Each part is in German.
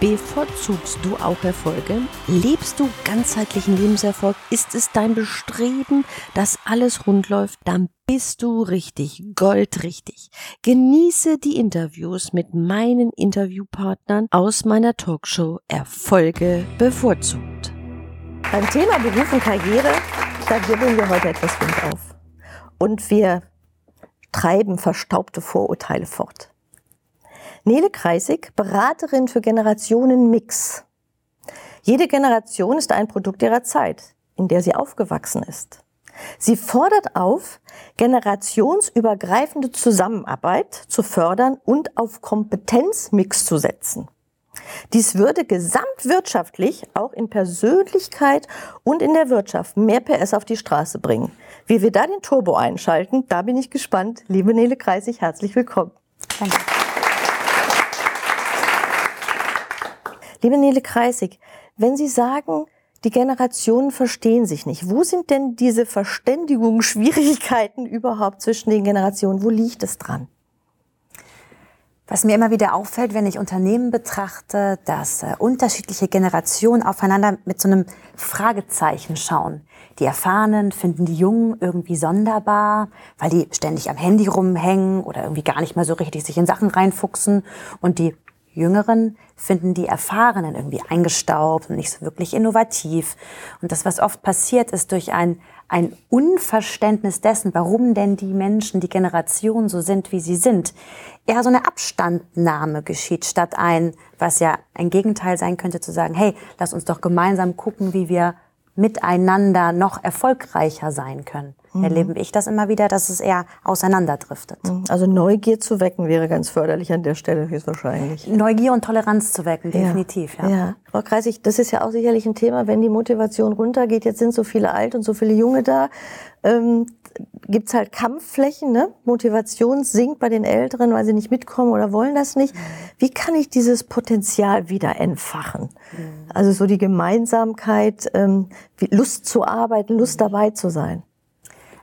Bevorzugst du auch Erfolge? Lebst du ganzheitlichen Lebenserfolg? Ist es dein Bestreben, dass alles rund läuft? Dann bist du richtig, goldrichtig. Genieße die Interviews mit meinen Interviewpartnern aus meiner Talkshow Erfolge bevorzugt. Beim Thema Beruf und Karriere, da wirbeln wir heute etwas Wind auf. Und wir treiben verstaubte Vorurteile fort. Nele Kreisig, Beraterin für Generationen Mix. Jede Generation ist ein Produkt ihrer Zeit, in der sie aufgewachsen ist. Sie fordert auf, generationsübergreifende Zusammenarbeit zu fördern und auf Kompetenzmix zu setzen. Dies würde gesamtwirtschaftlich auch in Persönlichkeit und in der Wirtschaft mehr PS auf die Straße bringen. Wie wir da den Turbo einschalten, da bin ich gespannt. Liebe Nele Kreisig, herzlich willkommen. Danke. Liebe Nele Kreisig, wenn Sie sagen, die Generationen verstehen sich nicht, wo sind denn diese Verständigungsschwierigkeiten überhaupt zwischen den Generationen? Wo liegt es dran? Was mir immer wieder auffällt, wenn ich Unternehmen betrachte, dass äh, unterschiedliche Generationen aufeinander mit so einem Fragezeichen schauen. Die Erfahrenen finden die Jungen irgendwie sonderbar, weil die ständig am Handy rumhängen oder irgendwie gar nicht mehr so richtig sich in Sachen reinfuchsen. Und die Jüngeren finden die Erfahrenen irgendwie eingestaubt und nicht so wirklich innovativ. Und das, was oft passiert, ist durch ein, ein Unverständnis dessen, warum denn die Menschen, die Generationen so sind, wie sie sind, eher so eine Abstandnahme geschieht, statt ein, was ja ein Gegenteil sein könnte, zu sagen, hey, lass uns doch gemeinsam gucken, wie wir miteinander noch erfolgreicher sein können. Mhm. Erlebe ich das immer wieder, dass es eher auseinanderdriftet. Mhm. Also Neugier zu wecken wäre ganz förderlich an der Stelle höchstwahrscheinlich. Neugier und Toleranz zu wecken, definitiv. Ja. ja. Frau Kreisig, das ist ja auch sicherlich ein Thema, wenn die Motivation runtergeht. Jetzt sind so viele alt und so viele Junge da. Ähm, gibt's halt Kampfflächen, ne? Motivation sinkt bei den Älteren, weil sie nicht mitkommen oder wollen das nicht. Wie kann ich dieses Potenzial wieder entfachen? Mhm. Also so die Gemeinsamkeit, ähm, Lust zu arbeiten, Lust dabei zu sein.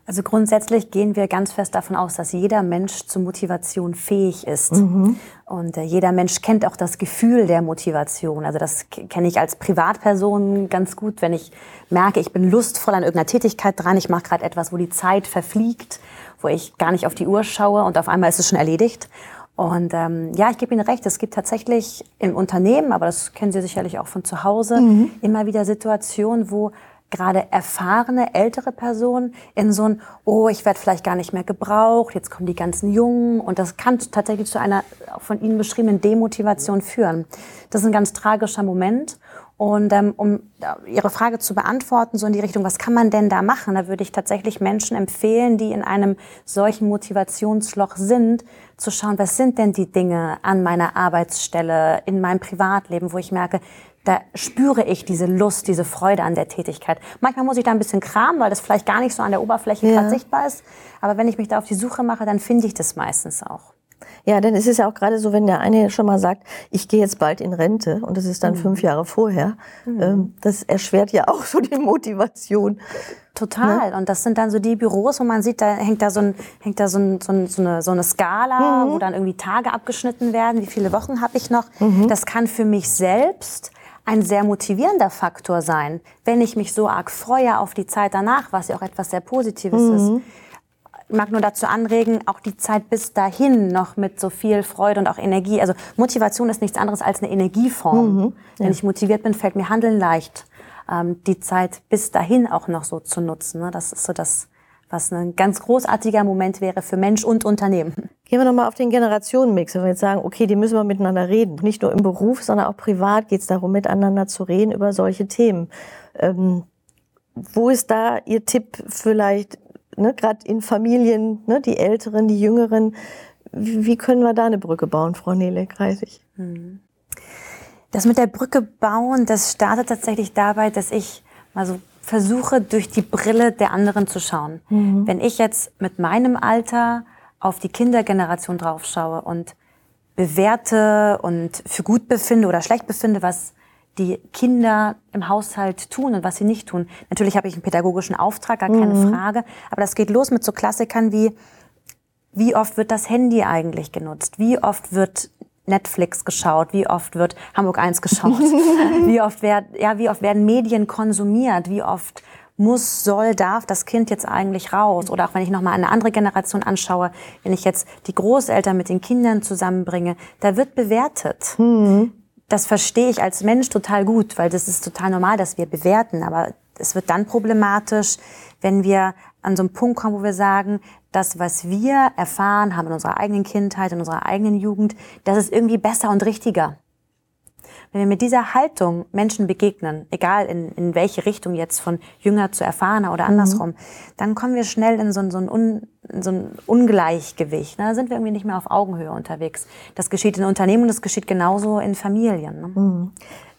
Also grundsätzlich gehen wir ganz fest davon aus, dass jeder Mensch zur Motivation fähig ist. Mhm. Und äh, jeder Mensch kennt auch das Gefühl der Motivation. Also das kenne ich als Privatperson ganz gut, wenn ich merke, ich bin lustvoll an irgendeiner Tätigkeit dran, ich mache gerade etwas, wo die Zeit verfliegt, wo ich gar nicht auf die Uhr schaue und auf einmal ist es schon erledigt. Und ähm, ja, ich gebe Ihnen recht, es gibt tatsächlich im Unternehmen, aber das kennen Sie sicherlich auch von zu Hause, mhm. immer wieder Situationen, wo gerade erfahrene, ältere Personen in so ein, oh, ich werde vielleicht gar nicht mehr gebraucht, jetzt kommen die ganzen Jungen. Und das kann tatsächlich zu einer von Ihnen beschriebenen Demotivation führen. Das ist ein ganz tragischer Moment. Und ähm, um Ihre Frage zu beantworten, so in die Richtung, was kann man denn da machen, da würde ich tatsächlich Menschen empfehlen, die in einem solchen Motivationsloch sind, zu schauen, was sind denn die Dinge an meiner Arbeitsstelle, in meinem Privatleben, wo ich merke, da spüre ich diese Lust, diese Freude an der Tätigkeit. Manchmal muss ich da ein bisschen kramen, weil das vielleicht gar nicht so an der Oberfläche ja. gerade sichtbar ist. Aber wenn ich mich da auf die Suche mache, dann finde ich das meistens auch. Ja, denn es ist ja auch gerade so, wenn der eine schon mal sagt, ich gehe jetzt bald in Rente und das ist dann mhm. fünf Jahre vorher, mhm. Ähm, das erschwert ja auch so die Motivation. Total. Ne? Und das sind dann so die Büros, wo man sieht, da hängt da so, ein, hängt da so, ein, so, ein, so, eine, so eine Skala, mhm. wo dann irgendwie Tage abgeschnitten werden. Wie viele Wochen habe ich noch? Mhm. Das kann für mich selbst ein sehr motivierender Faktor sein, wenn ich mich so arg freue auf die Zeit danach, was ja auch etwas sehr Positives mhm. ist. Ich mag nur dazu anregen, auch die Zeit bis dahin noch mit so viel Freude und auch Energie. Also Motivation ist nichts anderes als eine Energieform. Mhm. Ja. Wenn ich motiviert bin, fällt mir Handeln leicht. Ähm, die Zeit bis dahin auch noch so zu nutzen. Ne? Das ist so das, was ein ganz großartiger Moment wäre für Mensch und Unternehmen. Gehen wir nochmal auf den Generationenmix. Wenn wir jetzt sagen, okay, die müssen wir miteinander reden. Nicht nur im Beruf, sondern auch privat geht es darum, miteinander zu reden über solche Themen. Ähm, wo ist da Ihr Tipp vielleicht, ne, gerade in Familien, ne, die Älteren, die Jüngeren, wie, wie, können wir da eine Brücke bauen, Frau Nele Kreisig? Das mit der Brücke bauen, das startet tatsächlich dabei, dass ich mal so versuche, durch die Brille der anderen zu schauen. Mhm. Wenn ich jetzt mit meinem Alter auf die Kindergeneration draufschaue und bewerte und für gut befinde oder schlecht befinde, was die Kinder im Haushalt tun und was sie nicht tun. Natürlich habe ich einen pädagogischen Auftrag, gar keine mhm. Frage. Aber das geht los mit so Klassikern wie, wie oft wird das Handy eigentlich genutzt? Wie oft wird Netflix geschaut? Wie oft wird Hamburg 1 geschaut? wie, oft werd, ja, wie oft werden Medien konsumiert? Wie oft muss, soll, darf das Kind jetzt eigentlich raus? Oder auch wenn ich nochmal eine andere Generation anschaue, wenn ich jetzt die Großeltern mit den Kindern zusammenbringe, da wird bewertet. Mhm. Das verstehe ich als Mensch total gut, weil das ist total normal, dass wir bewerten. Aber es wird dann problematisch, wenn wir an so einen Punkt kommen, wo wir sagen, das, was wir erfahren haben in unserer eigenen Kindheit, in unserer eigenen Jugend, das ist irgendwie besser und richtiger. Wenn wir mit dieser Haltung Menschen begegnen, egal in, in welche Richtung jetzt von jünger zu erfahrener oder mhm. andersrum, mhm. dann kommen wir schnell in so, ein, so ein, Un, so ein Ungleichgewicht. Ne? Da sind wir irgendwie nicht mehr auf Augenhöhe unterwegs. Das geschieht in Unternehmen, das geschieht genauso in Familien. Ne? Mhm.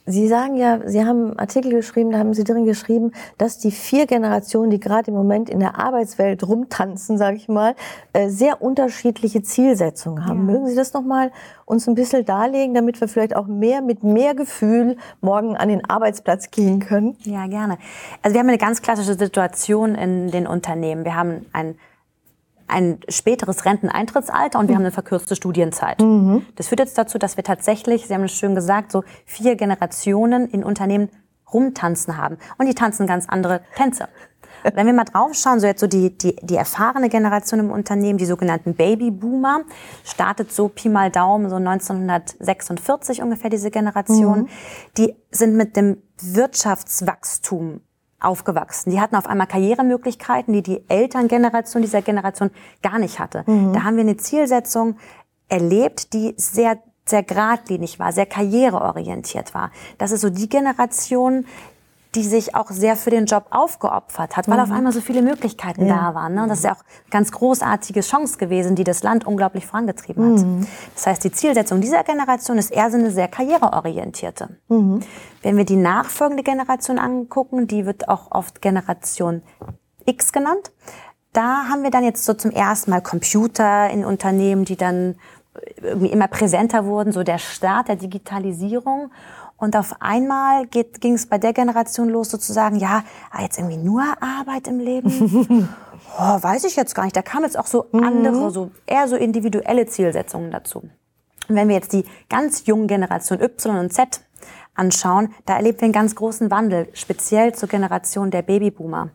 Sie sagen ja, Sie haben einen Artikel geschrieben, da haben Sie drin geschrieben, dass die vier Generationen, die gerade im Moment in der Arbeitswelt rumtanzen, sage ich mal, äh, sehr unterschiedliche Zielsetzungen haben. Ja. Mögen Sie das nochmal uns ein bisschen darlegen, damit wir vielleicht auch mehr mit mehr Gefühl morgen an den Arbeitsplatz gehen können? Ja, gerne. Also wir haben eine ganz klassische Situation in den Unternehmen. Wir haben ein ein späteres Renteneintrittsalter und wir haben eine verkürzte Studienzeit. Mhm. Das führt jetzt dazu, dass wir tatsächlich, Sie haben es schön gesagt, so vier Generationen in Unternehmen rumtanzen haben. Und die tanzen ganz andere Tänze. Wenn wir mal draufschauen, so jetzt so die, die, die erfahrene Generation im Unternehmen, die sogenannten Babyboomer, startet so Pi mal Daumen so 1946 ungefähr diese Generation. Mhm. Die sind mit dem Wirtschaftswachstum aufgewachsen. Die hatten auf einmal Karrieremöglichkeiten, die die Elterngeneration dieser Generation gar nicht hatte. Mhm. Da haben wir eine Zielsetzung erlebt, die sehr sehr geradlinig war, sehr karriereorientiert war. Das ist so die Generation, die sich auch sehr für den Job aufgeopfert hat, weil mhm. auf einmal so viele Möglichkeiten ja. da waren. Ne? Und das ist ja auch eine ganz großartige Chance gewesen, die das Land unglaublich vorangetrieben hat. Mhm. Das heißt, die Zielsetzung dieser Generation ist eher so eine sehr karriereorientierte. Mhm. Wenn wir die nachfolgende Generation angucken, die wird auch oft Generation X genannt. Da haben wir dann jetzt so zum ersten Mal Computer in Unternehmen, die dann irgendwie immer präsenter wurden, so der Start der Digitalisierung. Und auf einmal ging es bei der Generation los, sozusagen, ja, ah, jetzt irgendwie nur Arbeit im Leben. oh, weiß ich jetzt gar nicht. Da kamen jetzt auch so mhm. andere, so eher so individuelle Zielsetzungen dazu. Und wenn wir jetzt die ganz jungen Generation Y und Z anschauen, da erleben wir einen ganz großen Wandel, speziell zur Generation der Babyboomer.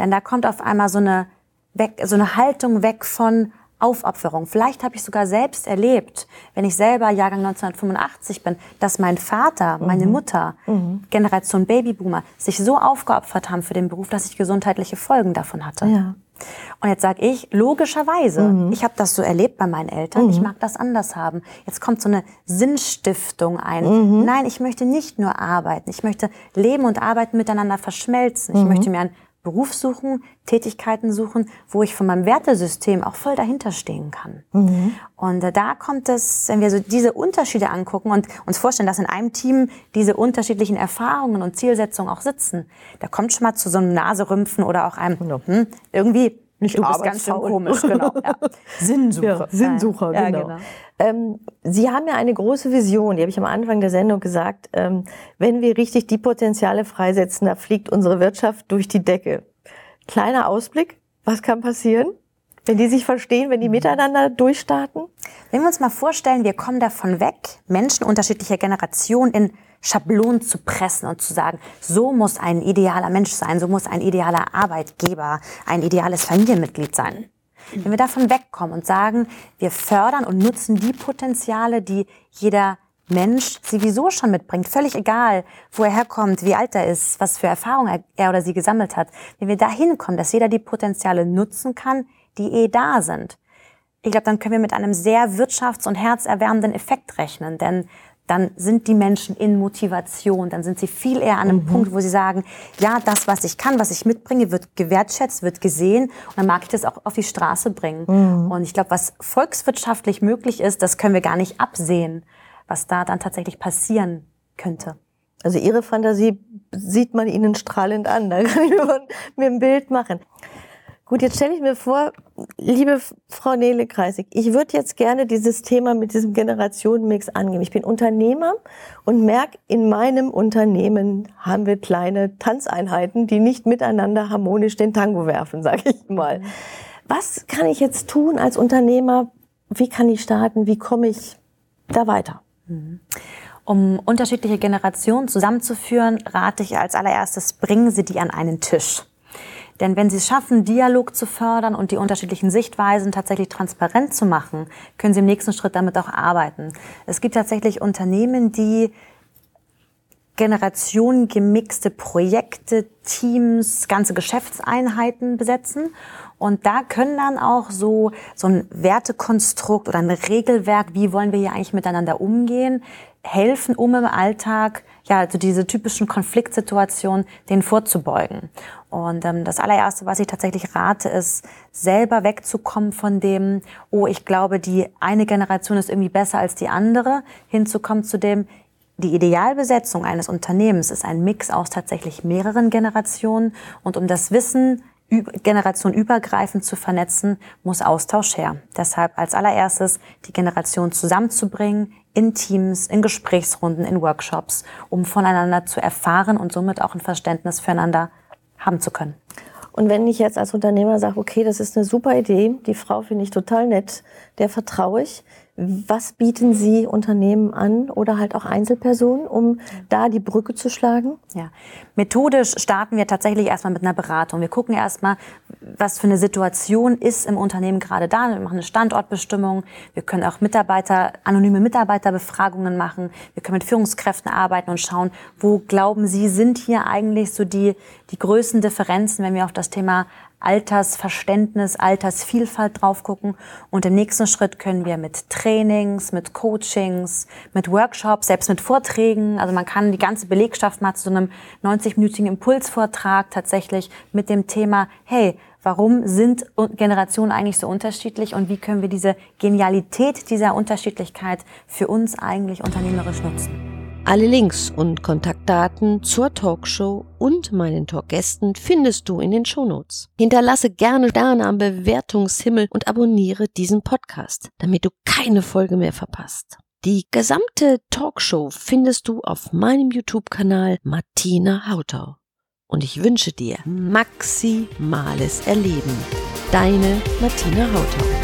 Denn da kommt auf einmal so eine, weg, so eine Haltung weg von, Aufopferung. Vielleicht habe ich sogar selbst erlebt, wenn ich selber Jahrgang 1985 bin, dass mein Vater, meine mhm. Mutter, mhm. Generation Babyboomer, sich so aufgeopfert haben für den Beruf, dass ich gesundheitliche Folgen davon hatte. Ja. Und jetzt sage ich, logischerweise, mhm. ich habe das so erlebt bei meinen Eltern, ich mhm. mag das anders haben. Jetzt kommt so eine Sinnstiftung ein. Mhm. Nein, ich möchte nicht nur arbeiten, ich möchte Leben und Arbeiten miteinander verschmelzen. Ich mhm. möchte mir ein Beruf suchen, Tätigkeiten suchen, wo ich von meinem Wertesystem auch voll dahinter stehen kann. Mhm. Und äh, da kommt es, wenn wir so diese Unterschiede angucken und uns vorstellen, dass in einem Team diese unterschiedlichen Erfahrungen und Zielsetzungen auch sitzen, da kommt schon mal zu so einem Naserümpfen oder auch einem, hm, irgendwie nicht du bist ganz schön komisch, genau. Ja. Sinnsuche. Ja, Sinnsucher, ja, genau. genau. Ähm, Sie haben ja eine große Vision, die habe ich am Anfang der Sendung gesagt. Ähm, wenn wir richtig die Potenziale freisetzen, da fliegt unsere Wirtschaft durch die Decke. Kleiner Ausblick, was kann passieren? Wenn die sich verstehen, wenn die miteinander durchstarten? Wenn wir uns mal vorstellen, wir kommen davon weg, Menschen unterschiedlicher Generationen in Schablonen zu pressen und zu sagen, so muss ein idealer Mensch sein, so muss ein idealer Arbeitgeber, ein ideales Familienmitglied sein. Wenn wir davon wegkommen und sagen, wir fördern und nutzen die Potenziale, die jeder Mensch sowieso schon mitbringt, völlig egal, wo er herkommt, wie alt er ist, was für Erfahrungen er oder sie gesammelt hat. Wenn wir dahin kommen, dass jeder die Potenziale nutzen kann, die eh da sind, ich glaube, dann können wir mit einem sehr wirtschafts- und herzerwärmenden Effekt rechnen. Denn dann sind die Menschen in Motivation, dann sind sie viel eher an einem mhm. Punkt, wo sie sagen, ja, das, was ich kann, was ich mitbringe, wird gewertschätzt, wird gesehen und dann mag ich das auch auf die Straße bringen. Mhm. Und ich glaube, was volkswirtschaftlich möglich ist, das können wir gar nicht absehen, was da dann tatsächlich passieren könnte. Also Ihre Fantasie sieht man Ihnen strahlend an. Da kann ich mir ein Bild machen. Gut, jetzt stelle ich mir vor, liebe Frau Nele Kreisig, ich würde jetzt gerne dieses Thema mit diesem Generationenmix angehen. Ich bin Unternehmer und merke, in meinem Unternehmen haben wir kleine Tanzeinheiten, die nicht miteinander harmonisch den Tango werfen, sage ich mal. Was kann ich jetzt tun als Unternehmer? Wie kann ich starten? Wie komme ich da weiter? Um unterschiedliche Generationen zusammenzuführen, rate ich als allererstes, bringen Sie die an einen Tisch. Denn wenn Sie es schaffen, Dialog zu fördern und die unterschiedlichen Sichtweisen tatsächlich transparent zu machen, können Sie im nächsten Schritt damit auch arbeiten. Es gibt tatsächlich Unternehmen, die Generationen gemixte Projekte, Teams, ganze Geschäftseinheiten besetzen. Und da können dann auch so, so ein Wertekonstrukt oder ein Regelwerk, wie wollen wir hier eigentlich miteinander umgehen, helfen, um im Alltag ja, also diese typischen Konfliktsituationen, denen vorzubeugen. Und ähm, das allererste, was ich tatsächlich rate, ist, selber wegzukommen von dem, oh, ich glaube, die eine Generation ist irgendwie besser als die andere, hinzukommen zu dem, die Idealbesetzung eines Unternehmens ist ein Mix aus tatsächlich mehreren Generationen. Und um das Wissen generationenübergreifend zu vernetzen, muss Austausch her. Deshalb als allererstes die Generation zusammenzubringen, in Teams, in Gesprächsrunden, in Workshops, um voneinander zu erfahren und somit auch ein Verständnis füreinander haben zu können. Und wenn ich jetzt als Unternehmer sage, okay, das ist eine super Idee, die Frau finde ich total nett, der vertraue ich, was bieten Sie Unternehmen an oder halt auch Einzelpersonen, um da die Brücke zu schlagen? Ja, methodisch starten wir tatsächlich erstmal mit einer Beratung. Wir gucken erstmal, was für eine Situation ist im Unternehmen gerade da. Wir machen eine Standortbestimmung. Wir können auch Mitarbeiter, anonyme Mitarbeiterbefragungen machen. Wir können mit Führungskräften arbeiten und schauen, wo glauben Sie, sind hier eigentlich so die, die größten Differenzen, wenn wir auf das Thema Altersverständnis, Altersvielfalt drauf gucken. Und im nächsten Schritt können wir mit Trainings, mit Coachings, mit Workshops, selbst mit Vorträgen, also man kann die ganze Belegschaft mal zu einem 90-minütigen Impulsvortrag tatsächlich mit dem Thema, hey, warum sind Generationen eigentlich so unterschiedlich und wie können wir diese Genialität dieser Unterschiedlichkeit für uns eigentlich unternehmerisch nutzen? Alle Links und Kontaktdaten zur Talkshow und meinen Talkgästen findest du in den Shownotes. Hinterlasse gerne Sterne am Bewertungshimmel und abonniere diesen Podcast, damit du keine Folge mehr verpasst. Die gesamte Talkshow findest du auf meinem YouTube-Kanal Martina Hautau. Und ich wünsche dir maximales Erleben. Deine Martina Hautau.